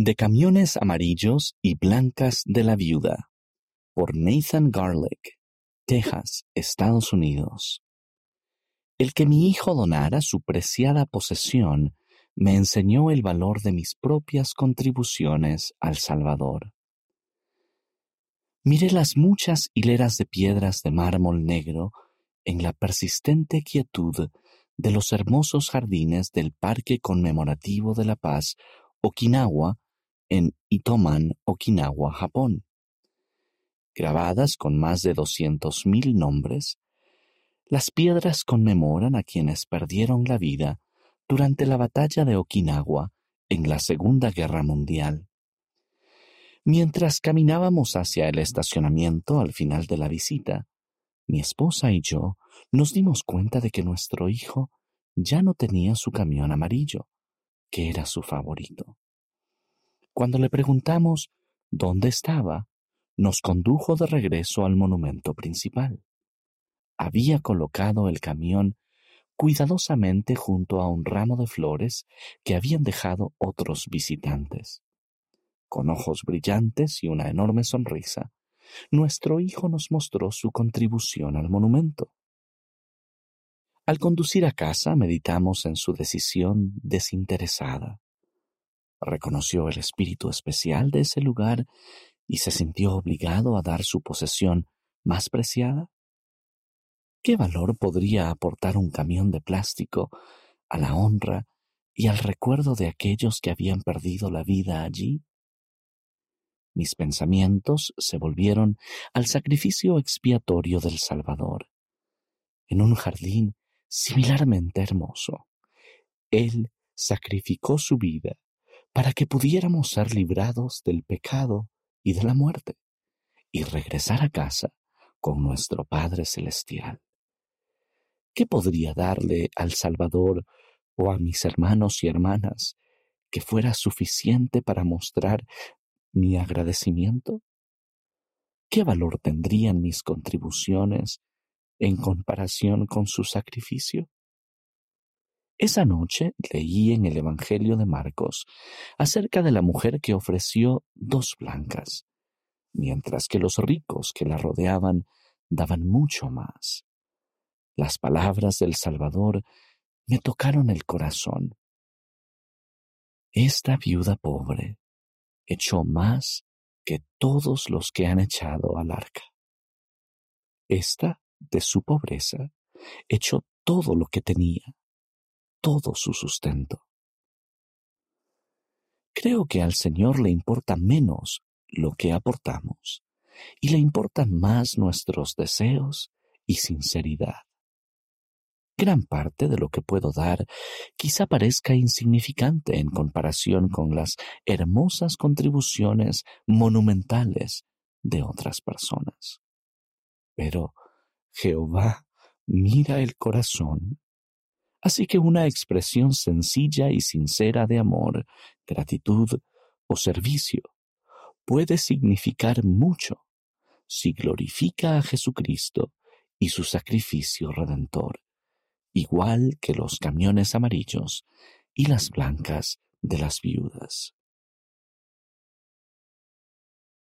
De camiones amarillos y blancas de la viuda por Nathan Garlick, Texas, Estados Unidos. El que mi hijo donara su preciada posesión me enseñó el valor de mis propias contribuciones al Salvador. Miré las muchas hileras de piedras de mármol negro en la persistente quietud de los hermosos jardines del Parque Conmemorativo de la Paz, Okinawa, en Itoman, Okinawa, Japón. Grabadas con más de doscientos mil nombres, las piedras conmemoran a quienes perdieron la vida durante la batalla de Okinawa en la Segunda Guerra Mundial. Mientras caminábamos hacia el estacionamiento al final de la visita, mi esposa y yo nos dimos cuenta de que nuestro hijo ya no tenía su camión amarillo, que era su favorito. Cuando le preguntamos dónde estaba, nos condujo de regreso al monumento principal. Había colocado el camión cuidadosamente junto a un ramo de flores que habían dejado otros visitantes. Con ojos brillantes y una enorme sonrisa, nuestro hijo nos mostró su contribución al monumento. Al conducir a casa meditamos en su decisión desinteresada. Reconoció el espíritu especial de ese lugar y se sintió obligado a dar su posesión más preciada. ¿Qué valor podría aportar un camión de plástico a la honra y al recuerdo de aquellos que habían perdido la vida allí? Mis pensamientos se volvieron al sacrificio expiatorio del Salvador. En un jardín similarmente hermoso, Él sacrificó su vida para que pudiéramos ser librados del pecado y de la muerte y regresar a casa con nuestro Padre Celestial. ¿Qué podría darle al Salvador o a mis hermanos y hermanas que fuera suficiente para mostrar mi agradecimiento? ¿Qué valor tendrían mis contribuciones en comparación con su sacrificio? Esa noche leí en el Evangelio de Marcos acerca de la mujer que ofreció dos blancas, mientras que los ricos que la rodeaban daban mucho más. Las palabras del Salvador me tocaron el corazón. Esta viuda pobre echó más que todos los que han echado al arca. Esta, de su pobreza, echó todo lo que tenía, todo su sustento. Creo que al Señor le importa menos lo que aportamos y le importan más nuestros deseos y sinceridad. Gran parte de lo que puedo dar quizá parezca insignificante en comparación con las hermosas contribuciones monumentales de otras personas. Pero Jehová mira el corazón. Así que una expresión sencilla y sincera de amor, gratitud o servicio puede significar mucho si glorifica a Jesucristo y su sacrificio redentor igual que los camiones amarillos y las blancas de las viudas.